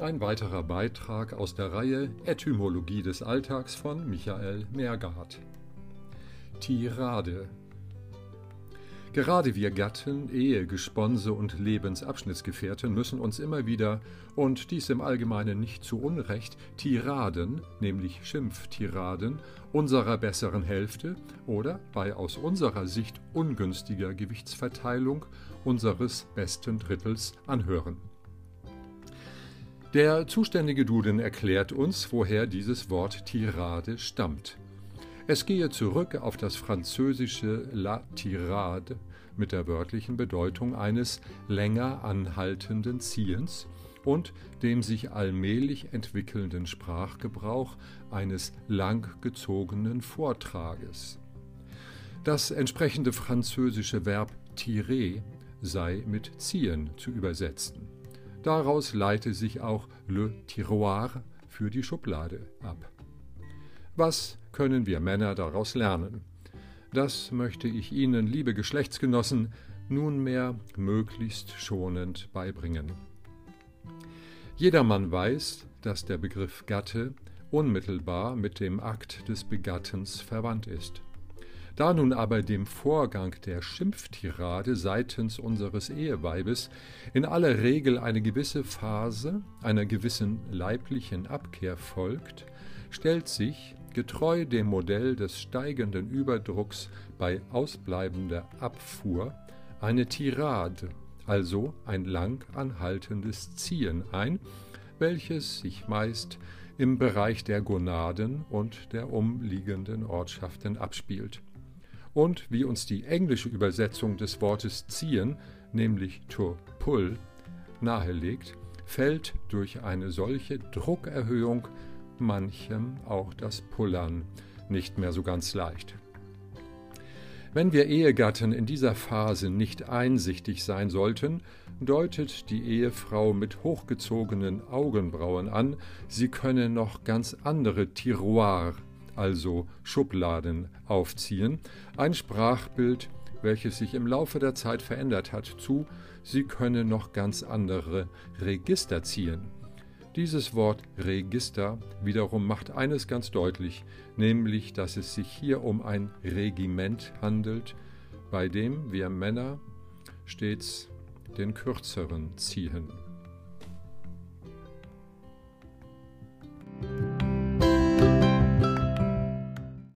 Ein weiterer Beitrag aus der Reihe Etymologie des Alltags von Michael Mergard. Tirade Gerade wir Gatten, Ehegesponse und Lebensabschnittsgefährten müssen uns immer wieder, und dies im Allgemeinen nicht zu Unrecht, Tiraden, nämlich Schimpftiraden, unserer besseren Hälfte oder bei aus unserer Sicht ungünstiger Gewichtsverteilung unseres besten Drittels anhören. Der zuständige Duden erklärt uns, woher dieses Wort Tirade stammt. Es gehe zurück auf das französische La Tirade mit der wörtlichen Bedeutung eines länger anhaltenden Ziehens und dem sich allmählich entwickelnden Sprachgebrauch eines langgezogenen Vortrages. Das entsprechende französische Verb tirer sei mit ziehen zu übersetzen. Daraus leite sich auch le tiroir für die Schublade ab. Was können wir Männer daraus lernen? Das möchte ich Ihnen, liebe Geschlechtsgenossen, nunmehr möglichst schonend beibringen. Jedermann weiß, dass der Begriff Gatte unmittelbar mit dem Akt des Begattens verwandt ist. Da nun aber dem Vorgang der Schimpftirade seitens unseres Eheweibes in aller Regel eine gewisse Phase einer gewissen leiblichen Abkehr folgt, stellt sich getreu dem Modell des steigenden Überdrucks bei ausbleibender Abfuhr eine Tirade, also ein lang anhaltendes Ziehen ein, welches sich meist im Bereich der Gonaden und der umliegenden Ortschaften abspielt. Und wie uns die englische Übersetzung des Wortes ziehen, nämlich to pull, nahelegt, fällt durch eine solche Druckerhöhung manchem auch das Pullern nicht mehr so ganz leicht. Wenn wir Ehegatten in dieser Phase nicht einsichtig sein sollten, deutet die Ehefrau mit hochgezogenen Augenbrauen an, sie könne noch ganz andere Tiroir, also Schubladen, aufziehen, ein Sprachbild, welches sich im Laufe der Zeit verändert hat, zu, sie könne noch ganz andere Register ziehen. Dieses Wort Register wiederum macht eines ganz deutlich, nämlich dass es sich hier um ein Regiment handelt, bei dem wir Männer stets den kürzeren ziehen.